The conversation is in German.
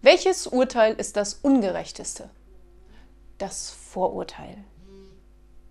Welches Urteil ist das ungerechteste? Das Vorurteil.